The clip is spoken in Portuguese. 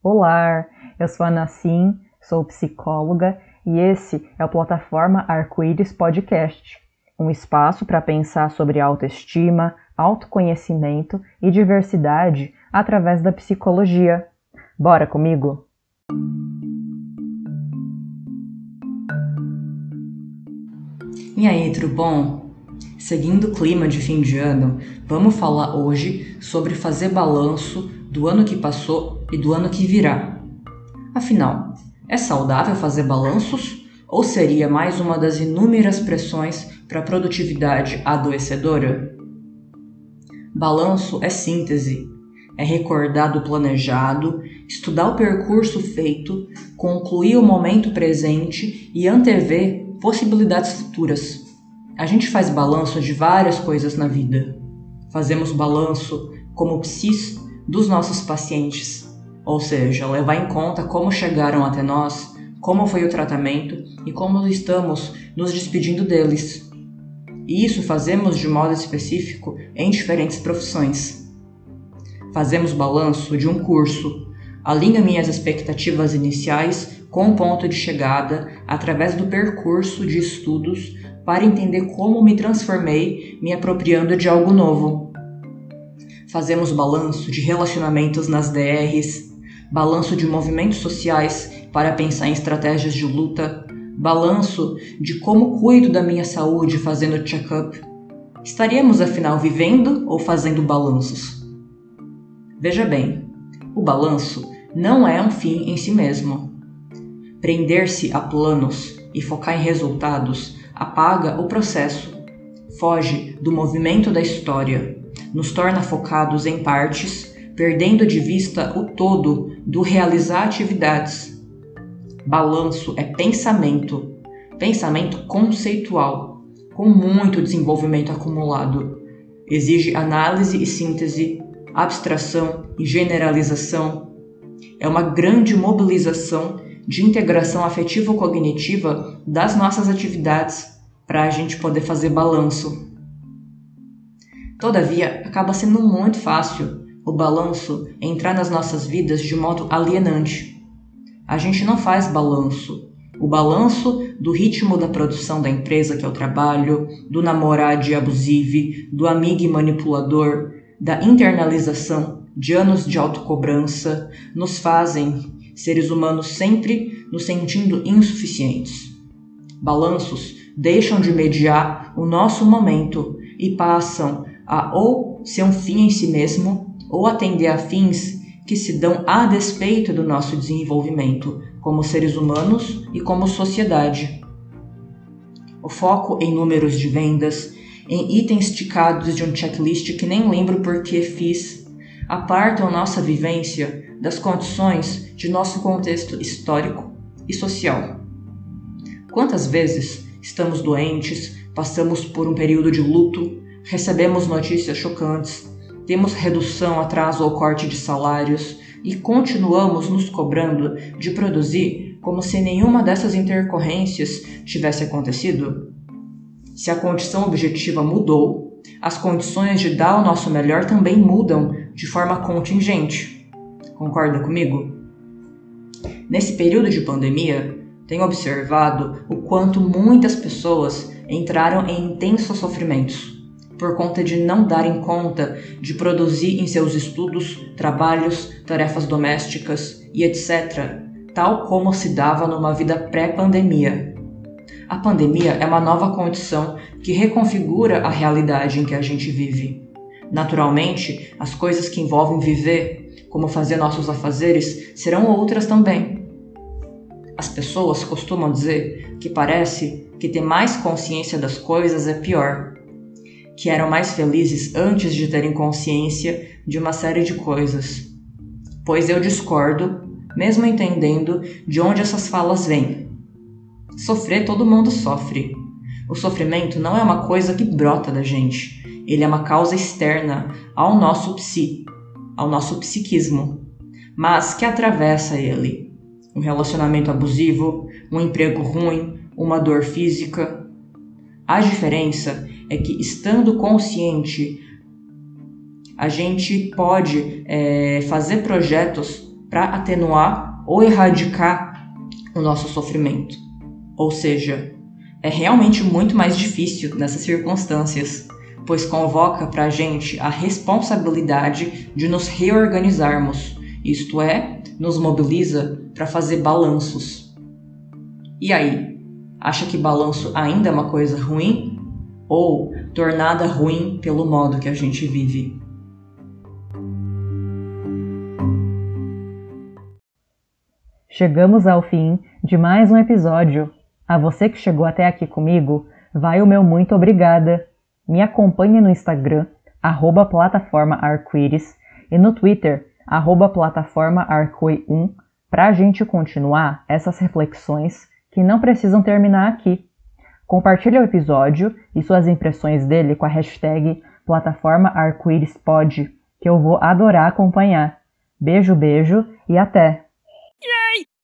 Olá, eu sou a Nassim, sou psicóloga e esse é o Plataforma Arco-Íris Podcast, um espaço para pensar sobre autoestima, autoconhecimento e diversidade através da psicologia. Bora comigo? E aí, tudo bom? Seguindo o clima de fim de ano, vamos falar hoje sobre fazer balanço do ano que passou e do ano que virá. Afinal, é saudável fazer balanços ou seria mais uma das inúmeras pressões para a produtividade adoecedora? Balanço é síntese, é recordar do planejado, estudar o percurso feito, concluir o momento presente e antever possibilidades futuras. A gente faz balanço de várias coisas na vida. Fazemos balanço como psis dos nossos pacientes, ou seja, levar em conta como chegaram até nós, como foi o tratamento e como estamos nos despedindo deles. E isso fazemos de modo específico em diferentes profissões. Fazemos balanço de um curso, alinha minhas expectativas iniciais com o ponto de chegada através do percurso de estudos para entender como me transformei me apropriando de algo novo. Fazemos balanço de relacionamentos nas DRs, balanço de movimentos sociais para pensar em estratégias de luta, balanço de como cuido da minha saúde fazendo check-up. Estaríamos afinal vivendo ou fazendo balanços? Veja bem, o balanço não é um fim em si mesmo. Prender-se a planos e focar em resultados apaga o processo, foge do movimento da história, nos torna focados em partes, perdendo de vista o todo do realizar atividades. Balanço é pensamento, pensamento conceitual, com muito desenvolvimento acumulado. Exige análise e síntese, abstração e generalização. É uma grande mobilização de integração afetivo-cognitiva das nossas atividades para a gente poder fazer balanço. Todavia, acaba sendo muito fácil o balanço entrar nas nossas vidas de modo alienante. A gente não faz balanço. O balanço do ritmo da produção da empresa que eu trabalho, do namorado abusivo, do amigo manipulador, da internalização de anos de autocobrança, nos fazem seres humanos sempre nos sentindo insuficientes. Balanços deixam de mediar o nosso momento e passam a ou ser um fim em si mesmo ou atender a fins que se dão a despeito do nosso desenvolvimento como seres humanos e como sociedade. O foco em números de vendas, em itens ticados de um checklist que nem lembro por que fiz, apartam nossa vivência das condições de nosso contexto histórico e social. Quantas vezes estamos doentes, passamos por um período de luto, recebemos notícias chocantes, temos redução, atraso ou corte de salários e continuamos nos cobrando de produzir como se nenhuma dessas intercorrências tivesse acontecido? Se a condição objetiva mudou, as condições de dar o nosso melhor também mudam de forma contingente. Concorda comigo? Nesse período de pandemia, tenho observado o quanto muitas pessoas entraram em intensos sofrimentos por conta de não darem conta de produzir em seus estudos, trabalhos, tarefas domésticas e etc., tal como se dava numa vida pré-pandemia. A pandemia é uma nova condição que reconfigura a realidade em que a gente vive. Naturalmente, as coisas que envolvem viver como fazer nossos afazeres, serão outras também. As pessoas costumam dizer que parece que ter mais consciência das coisas é pior, que eram mais felizes antes de terem consciência de uma série de coisas. Pois eu discordo, mesmo entendendo de onde essas falas vêm. Sofrer todo mundo sofre. O sofrimento não é uma coisa que brota da gente, ele é uma causa externa ao nosso psi, ao nosso psiquismo, mas que atravessa ele. Um relacionamento abusivo, um emprego ruim, uma dor física. A diferença é que, estando consciente, a gente pode é, fazer projetos para atenuar ou erradicar o nosso sofrimento. Ou seja, é realmente muito mais difícil nessas circunstâncias, pois convoca para a gente a responsabilidade de nos reorganizarmos, isto é, nos mobiliza para fazer balanços. E aí, acha que balanço ainda é uma coisa ruim? Ou tornada ruim pelo modo que a gente vive? Chegamos ao fim de mais um episódio. A você que chegou até aqui comigo, vai o meu muito obrigada. Me acompanhe no Instagram, arroba plataforma e no Twitter, arroba plataforma arcoi1, para a gente continuar essas reflexões que não precisam terminar aqui. Compartilhe o episódio e suas impressões dele com a hashtag plataforma arco-íris que eu vou adorar acompanhar. Beijo, beijo e até!